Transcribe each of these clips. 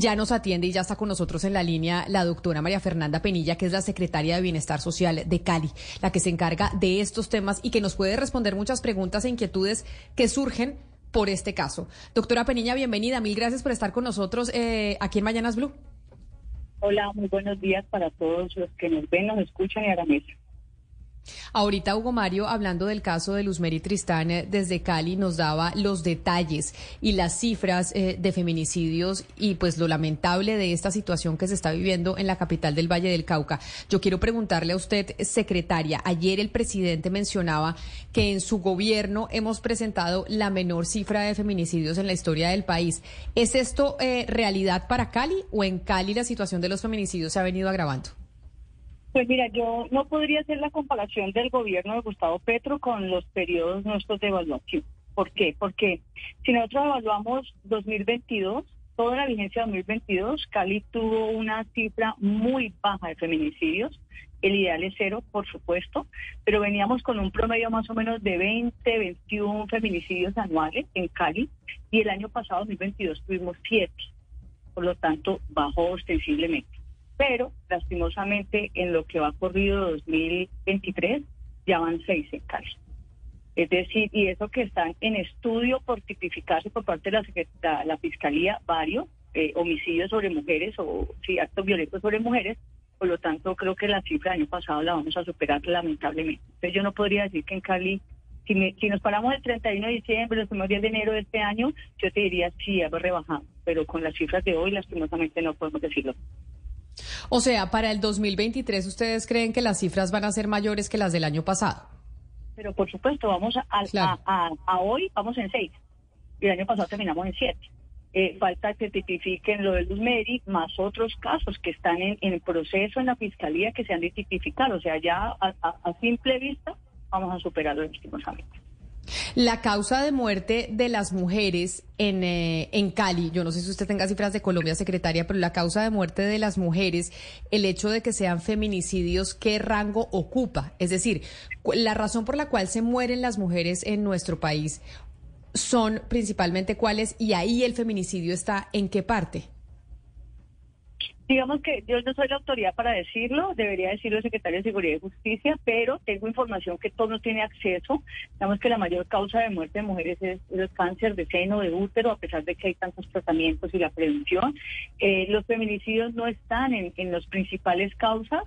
Ya nos atiende y ya está con nosotros en la línea la doctora María Fernanda Penilla, que es la secretaria de Bienestar Social de Cali, la que se encarga de estos temas y que nos puede responder muchas preguntas e inquietudes que surgen por este caso. Doctora Penilla, bienvenida. Mil gracias por estar con nosotros eh, aquí en Mañanas Blue. Hola, muy buenos días para todos los que nos ven, nos escuchan y a. Ahorita Hugo Mario, hablando del caso de Luzmeri Tristán eh, desde Cali, nos daba los detalles y las cifras eh, de feminicidios y pues lo lamentable de esta situación que se está viviendo en la capital del Valle del Cauca. Yo quiero preguntarle a usted, secretaria, ayer el presidente mencionaba que en su gobierno hemos presentado la menor cifra de feminicidios en la historia del país. ¿Es esto eh, realidad para Cali o en Cali la situación de los feminicidios se ha venido agravando? Pues mira, yo no podría hacer la comparación del gobierno de Gustavo Petro con los periodos nuestros de evaluación. ¿Por qué? Porque si nosotros evaluamos 2022, toda la vigencia de 2022, Cali tuvo una cifra muy baja de feminicidios. El ideal es cero, por supuesto, pero veníamos con un promedio más o menos de 20, 21 feminicidios anuales en Cali y el año pasado, 2022, tuvimos 7. Por lo tanto, bajó ostensiblemente pero lastimosamente en lo que va corrido 2023 ya van seis en Cali. Es decir, y eso que están en estudio por tipificarse por parte de la, Fiscalía varios eh, homicidios sobre mujeres o sí, actos violentos sobre mujeres, por lo tanto creo que la cifra del año pasado la vamos a superar lamentablemente. Entonces yo no podría decir que en Cali, si, si nos paramos el 31 de diciembre, los primeros días de enero de este año, yo te diría sí, hemos rebajado, pero con las cifras de hoy lastimosamente no podemos decirlo. O sea, para el 2023, ¿ustedes creen que las cifras van a ser mayores que las del año pasado? Pero por supuesto, vamos a, hoy, vamos en seis. Y el año pasado terminamos en siete. Eh, falta que tipifiquen lo de Luz Meri, más otros casos que están en, en, proceso en la fiscalía que se han de tipificar. O sea, ya a, simple vista vamos a superarlo lastimosamente. La causa de muerte de las mujeres en, eh, en Cali, yo no sé si usted tenga cifras de Colombia, secretaria, pero la causa de muerte de las mujeres, el hecho de que sean feminicidios, ¿qué rango ocupa? Es decir, la razón por la cual se mueren las mujeres en nuestro país son principalmente cuáles y ahí el feminicidio está en qué parte. Digamos que yo no soy la autoridad para decirlo, debería decirlo el secretario de Seguridad y Justicia, pero tengo información que todo no tiene acceso. Digamos que la mayor causa de muerte de mujeres es el cáncer de seno, de útero, a pesar de que hay tantos tratamientos y la prevención. Eh, los feminicidios no están en, en las principales causas,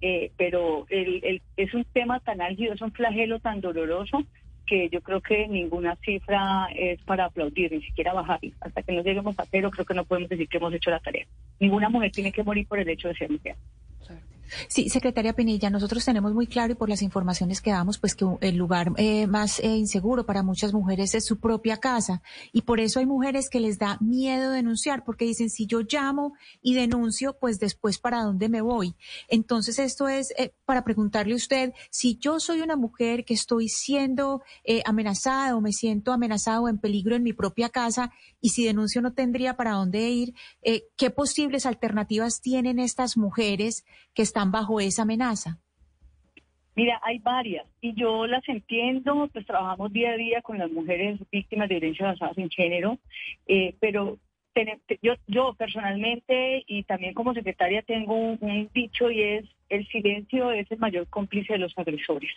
eh, pero el, es un tema tan álgido, es un flagelo tan doloroso que yo creo que ninguna cifra es para aplaudir, ni siquiera bajar. Hasta que no lleguemos a cero, creo que no podemos decir que hemos hecho la tarea. Ninguna mujer tiene que morir por el hecho de ser mujer. Sí, secretaria Penilla, nosotros tenemos muy claro y por las informaciones que damos, pues que el lugar eh, más eh, inseguro para muchas mujeres es su propia casa y por eso hay mujeres que les da miedo denunciar porque dicen si yo llamo y denuncio, pues después para dónde me voy. Entonces esto es eh, para preguntarle a usted si yo soy una mujer que estoy siendo amenazada o me siento amenazada o en peligro en mi propia casa y si denuncio no tendría para dónde ir, ¿qué posibles alternativas tienen estas mujeres que están están bajo esa amenaza? Mira, hay varias y yo las entiendo, pues trabajamos día a día con las mujeres víctimas de violencia basada en género, eh, pero yo, yo personalmente y también como secretaria tengo un, dicho y es el silencio es el mayor cómplice de los agresores.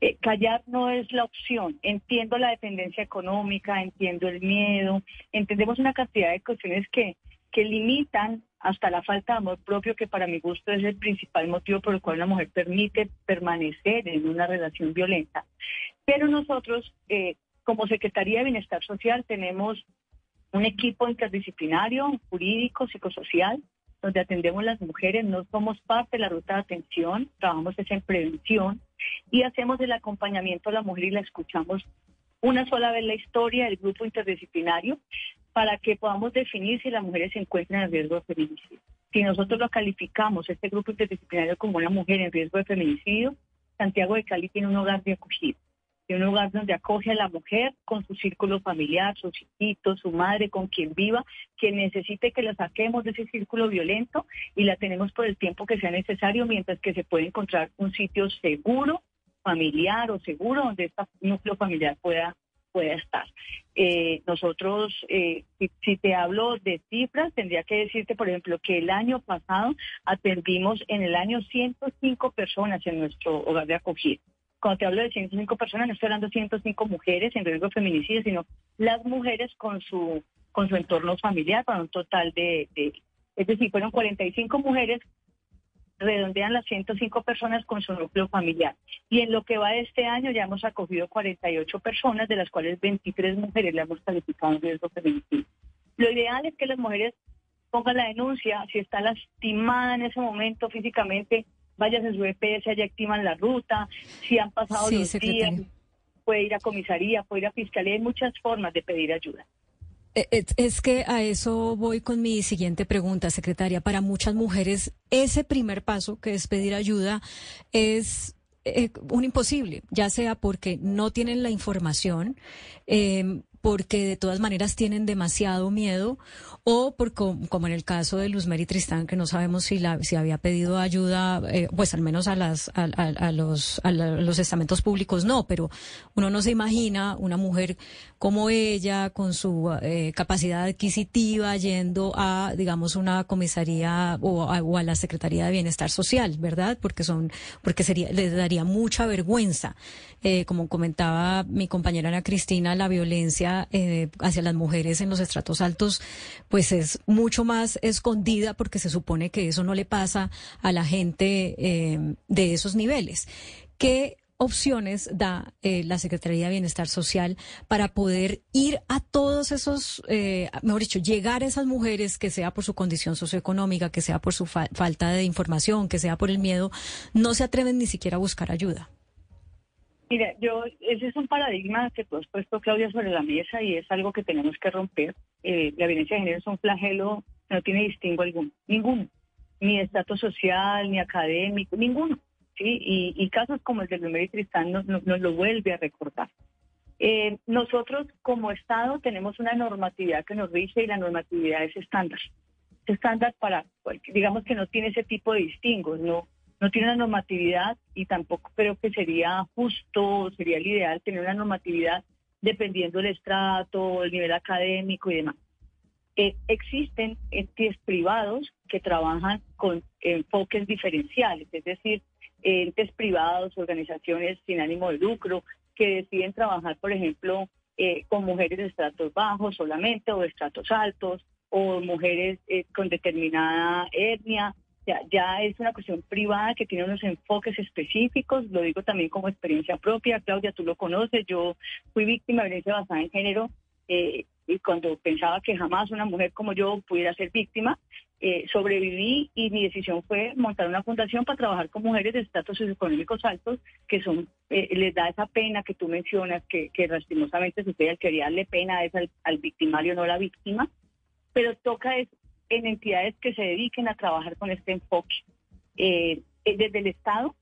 Eh, callar no es la opción. Entiendo la dependencia económica, entiendo el miedo, entendemos una cantidad de cuestiones que, que limitan hasta la falta de amor propio, que para mi gusto es el principal motivo por el cual una mujer permite permanecer en una relación violenta. Pero nosotros, eh, como Secretaría de Bienestar Social, tenemos un equipo interdisciplinario, jurídico, psicosocial, donde atendemos las mujeres, no somos parte de la ruta de atención, trabajamos en prevención y hacemos el acompañamiento a la mujer y la escuchamos una sola vez la historia del grupo interdisciplinario para que podamos definir si las mujeres se encuentran en riesgo de feminicidio. Si nosotros lo calificamos, este grupo interdisciplinario, como una mujer en riesgo de feminicidio, Santiago de Cali tiene un hogar de acogida. Tiene un hogar donde acoge a la mujer con su círculo familiar, sus hijitos, su madre, con quien viva, quien necesite que la saquemos de ese círculo violento y la tenemos por el tiempo que sea necesario mientras que se puede encontrar un sitio seguro, familiar o seguro donde este núcleo familiar pueda pueda estar. Eh, nosotros, eh, si, te hablo de cifras, tendría que decirte, por ejemplo, que el año pasado atendimos en el año 105 personas en nuestro hogar de acogida. Cuando te hablo de 105 personas, no estoy hablando de 105 mujeres en riesgo de feminicidio, sino las mujeres con su con su entorno familiar, para un total de, de es decir, fueron 45 mujeres redondean las 105 personas con su núcleo familiar. Y en lo que va de este año ya hemos acogido 48 personas, de las cuales 23 mujeres le hemos calificado en riesgo feminicidio. Lo ideal es que las mujeres pongan la denuncia, si está lastimada en ese momento físicamente, vayan a su EPS, allá activan la ruta, si han pasado los días, puede ir a comisaría, puede ir a fiscalía, hay muchas formas de pedir ayuda. Eh, es que a eso voy con mi siguiente pregunta, secretaria. Para muchas mujeres, ese primer paso, que es pedir ayuda, es eh, un imposible, ya sea porque no tienen la información, eh, porque de todas maneras tienen demasiado miedo o por, como en el caso de Luz Mary Tristán, que no sabemos si, la, si había pedido ayuda, eh, pues al menos a, las, a, los, a los estamentos públicos no, pero uno no se imagina una mujer como ella, con su eh, capacidad adquisitiva, yendo a, digamos, una comisaría o a, la Secretaría de Bienestar Social, ¿verdad? Porque son, porque sería, les daría mucha vergüenza. Eh, como comentaba mi compañera Ana Cristina, la violencia eh, hacia las mujeres en los estratos altos, pues es mucho más escondida porque se supone que eso no le pasa a la gente eh, de esos niveles. ¿Qué opciones da eh, la Secretaría de Bienestar Social para poder ir a todos esos, mejor dicho, llegar a esas mujeres, que sea por su condición socioeconómica, que sea por su falta de información, que sea por el miedo, no se atreven ni siquiera a buscar ayuda? Mira, yo, ese es un paradigma que tú has puesto, Claudia, sobre la mesa y es algo que tenemos que romper. Eh, la violencia de género es un flagelo no tiene distingo alguno, ninguno, ni estatus social, ni académico, ninguno. ¿sí? Y, casos como el del primer Tristán nos, lo vuelve a recordar. Eh, nosotros como Estado tenemos una normatividad que nos rige y la normatividad es estándar. Es estándar para, digamos que no tiene ese tipo de distingos, no no tiene una normatividad y tampoco creo que sería justo, sería el ideal tener una normatividad dependiendo del estrato, el nivel académico y demás. Eh, existen entes privados que trabajan con enfoques diferenciales, es decir, entes privados, organizaciones sin ánimo de lucro, que deciden trabajar, por ejemplo, eh, con mujeres de estratos bajos solamente o de estratos altos, o mujeres eh, con determinada etnia, ya, ya es una cuestión privada que tiene unos enfoques específicos, lo digo también como experiencia propia, Claudia, tú lo conoces, yo fui víctima de violencia basada en género eh, y cuando pensaba que jamás una mujer como yo pudiera ser víctima, eh, sobreviví y mi decisión fue montar una fundación para trabajar con mujeres de estatus socioeconómicos altos que son eh, les da esa pena que tú mencionas, que, que lastimosamente sucede, al quería darle pena es al, al victimario, no a la víctima, pero toca es en entidades que se dediquen a trabajar con este enfoque. Eh, eh, desde el Estado,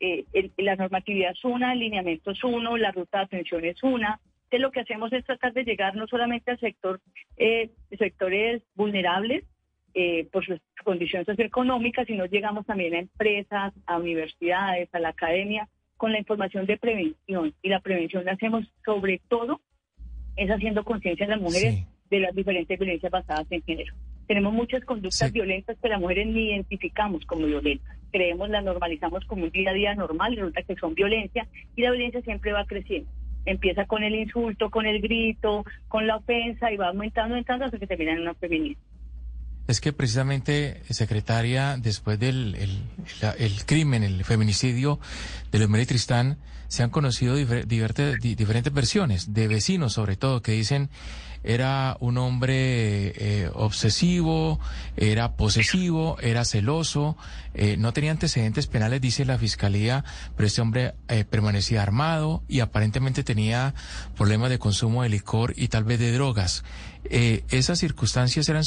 eh, la normatividad es una, el lineamiento es uno, la ruta de atención es una. Entonces, lo que hacemos es tratar de llegar no solamente al sector, sectores vulnerables por su condición socioeconómica, sino llegamos también a empresas, a universidades, a la academia, con la información de prevención. Y la prevención la hacemos sobre todo es haciendo conciencia en las mujeres de las diferentes violencias basadas en género. Tenemos muchas conductas violentas que las mujeres ni identificamos como violentas. Creemos, las normalizamos como un día a día normal y resulta que son violencia y la violencia siempre va creciendo. Empieza con el insulto, con el grito, con la ofensa y va aumentando, aumentando hasta que termina en una feminista. Es que precisamente, secretaria, después del el, crimen, el feminicidio de los Tristán, se han conocido diferentes versiones de vecinos, sobre todo, que dicen era un hombre eh, obsesivo, era posesivo, era celoso, eh, no tenía antecedentes penales, dice la fiscalía, pero este hombre eh, permanecía armado y aparentemente tenía problemas de consumo de licor y tal vez de drogas. esas circunstancias eran,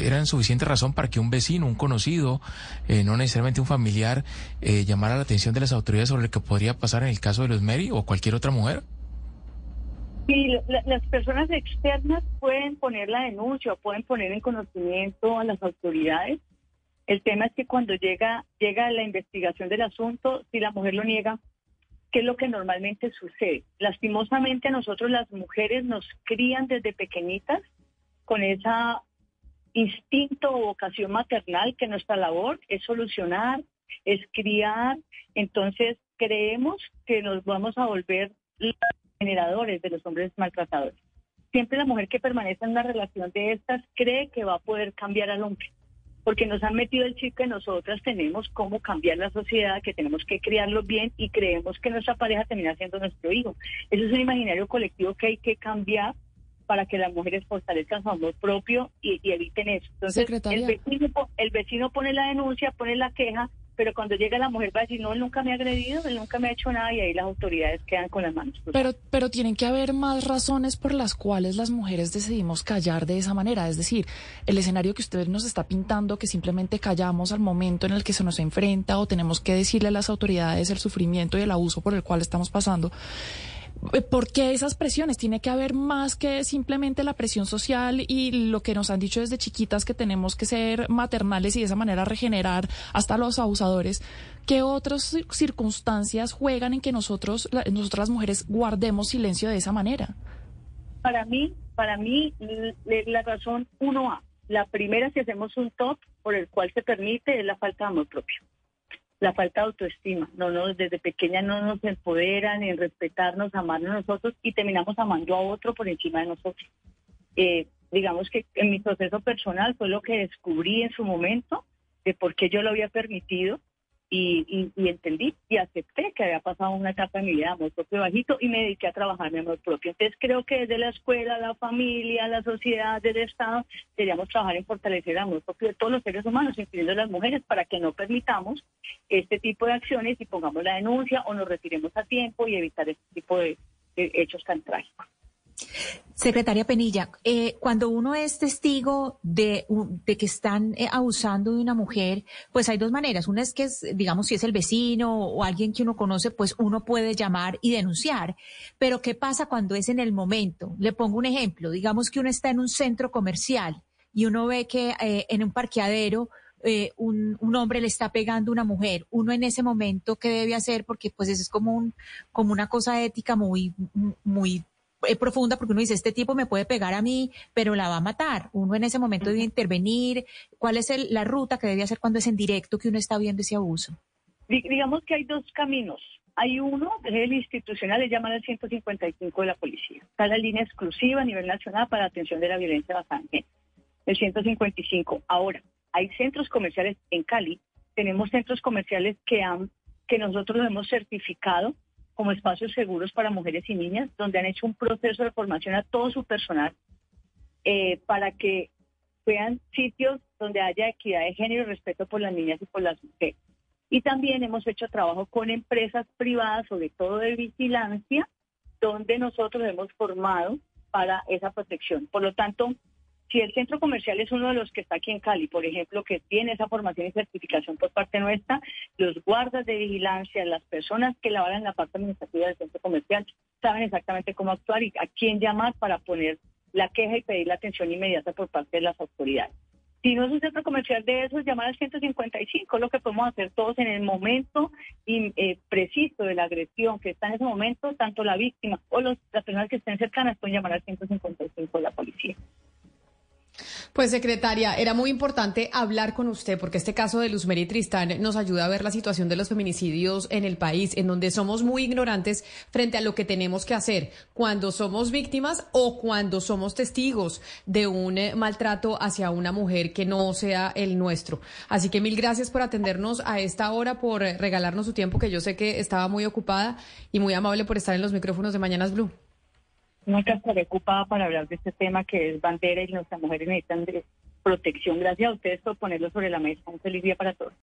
eran suficiente razón para que un vecino, un conocido, no necesariamente un familiar, llamara la atención de las autoridades sobre lo que podría pasar en el caso de los Mary o cualquier otra mujer. Sí, las personas externas pueden poner la denuncia o pueden poner en conocimiento a las autoridades. El tema es que cuando llega, llega la investigación del asunto, si la mujer lo niega, ¿qué es lo que normalmente sucede? Lastimosamente a nosotros las mujeres nos crían desde pequeñitas con ese instinto o vocación maternal que nuestra labor es solucionar, es criar. Entonces creemos que nos vamos a volver generadores de los hombres maltratadores. Siempre la mujer que permanece en una relación de estas cree que va a poder cambiar al hombre porque nos han metido el chip que nosotras tenemos cómo cambiar la sociedad, que tenemos que criarlo bien y creemos que nuestra pareja termina siendo nuestro hijo. Eso es un imaginario colectivo que hay que cambiar para que las mujeres fortalezcan su amor propio y, eviten eso. Entonces, el vecino, el vecino pone la denuncia, pone la queja, pero cuando llega la mujer va a decir, no, él nunca me ha agredido, él nunca me ha hecho nada y ahí las autoridades quedan con las manos. Pero, pero tienen que haber más razones por las cuales las mujeres decidimos callar de esa manera. Es decir, el escenario que usted nos está pintando, que simplemente callamos al momento en el que se nos enfrenta o tenemos que decirle a las autoridades el sufrimiento y el abuso por el cual estamos pasando. Eh, ¿Por qué esas presiones? Tiene que haber más que simplemente la presión social y lo que nos han dicho desde chiquitas que tenemos que ser maternales y de esa manera regenerar hasta los abusadores. ¿Qué otras circunstancias juegan en que nosotros, nosotras las mujeres, guardemos silencio de esa manera? Para mí, para mí, la razón uno a La primera, si hacemos un top por el cual se permite, es la falta de amor propio la falta de autoestima. No, no, desde pequeña no nos empoderan en respetarnos, amarnos nosotros y terminamos amando a otro por encima de nosotros. Eh, digamos que en mi proceso personal fue lo que descubrí en su momento de por qué yo lo había permitido y, entendí y acepté que había pasado una etapa de mi vida de amor propio bajito y me dediqué a trabajar mi amor propio. Entonces creo que desde la escuela, la familia, la sociedad, desde el Estado, deberíamos trabajar en fortalecer el amor propio de todos los seres humanos, incluyendo las mujeres, para que no permitamos este tipo de acciones y pongamos la denuncia o nos retiremos a tiempo y evitar este tipo de hechos tan trágicos. Secretaria Penilla, eh, cuando uno es testigo de, que están eh, abusando de una mujer, pues hay dos maneras. Una es que, es, digamos, si es el vecino o alguien que uno conoce, pues uno puede llamar y denunciar. Pero ¿qué pasa cuando es en el momento? Le pongo un ejemplo. Digamos que uno está en un centro comercial y uno ve que eh, en un parqueadero un, un, hombre le está pegando a una mujer, uno en ese momento, ¿qué debe hacer? Porque pues eso es como, un, como una cosa ética muy, muy es profunda porque uno dice, este tipo me puede pegar a mí, pero la va a matar. Uno en ese momento debe intervenir. ¿Cuál es la ruta que debe hacer cuando es en directo que uno está viendo ese abuso? Digamos que hay dos caminos. Hay uno, que es el institucional, es llamar al 155 de la policía. Está la línea exclusiva a nivel nacional para atención de la violencia basada en el 155. Ahora, hay centros comerciales en Cali, tenemos centros comerciales que, han, que nosotros hemos certificado como espacios seguros para mujeres y niñas, donde han hecho un proceso de formación a todo su personal eh, para que sean sitios donde haya equidad de género y respeto por las niñas y por las mujeres. Y también hemos hecho trabajo con empresas privadas, sobre todo de vigilancia, donde nosotros hemos formado para esa protección. Por lo tanto, si el centro comercial es uno de los que está aquí en Cali, por ejemplo, que tiene esa formación y certificación por parte nuestra, los guardas de vigilancia, las personas que laboran la parte administrativa del centro comercial, saben exactamente cómo actuar y a quién llamar para poner la queja y pedir la atención inmediata por parte de las autoridades. Si no es un centro comercial de esos, llamar al 155, lo que podemos hacer todos en el momento eh, preciso de la agresión que está en ese momento, tanto la víctima o los, las personas que estén cercanas pueden llamar al 155 de la policía. Pues secretaria, era muy importante hablar con usted porque este caso de Luz Tristán nos ayuda a ver la situación de los feminicidios en el país, en donde somos muy ignorantes frente a lo que tenemos que hacer cuando somos víctimas o cuando somos testigos de un eh, maltrato hacia una mujer que no sea el nuestro. Así que mil gracias por atendernos a esta hora, por regalarnos su tiempo, que yo sé que estaba muy ocupada y muy amable por estar en los micrófonos de Mañanas Blue nunca estaré ocupada para hablar de este tema que es bandera y nuestras mujeres necesitan de protección. Gracias a ustedes por ponerlo sobre la mesa. Un feliz día para todos.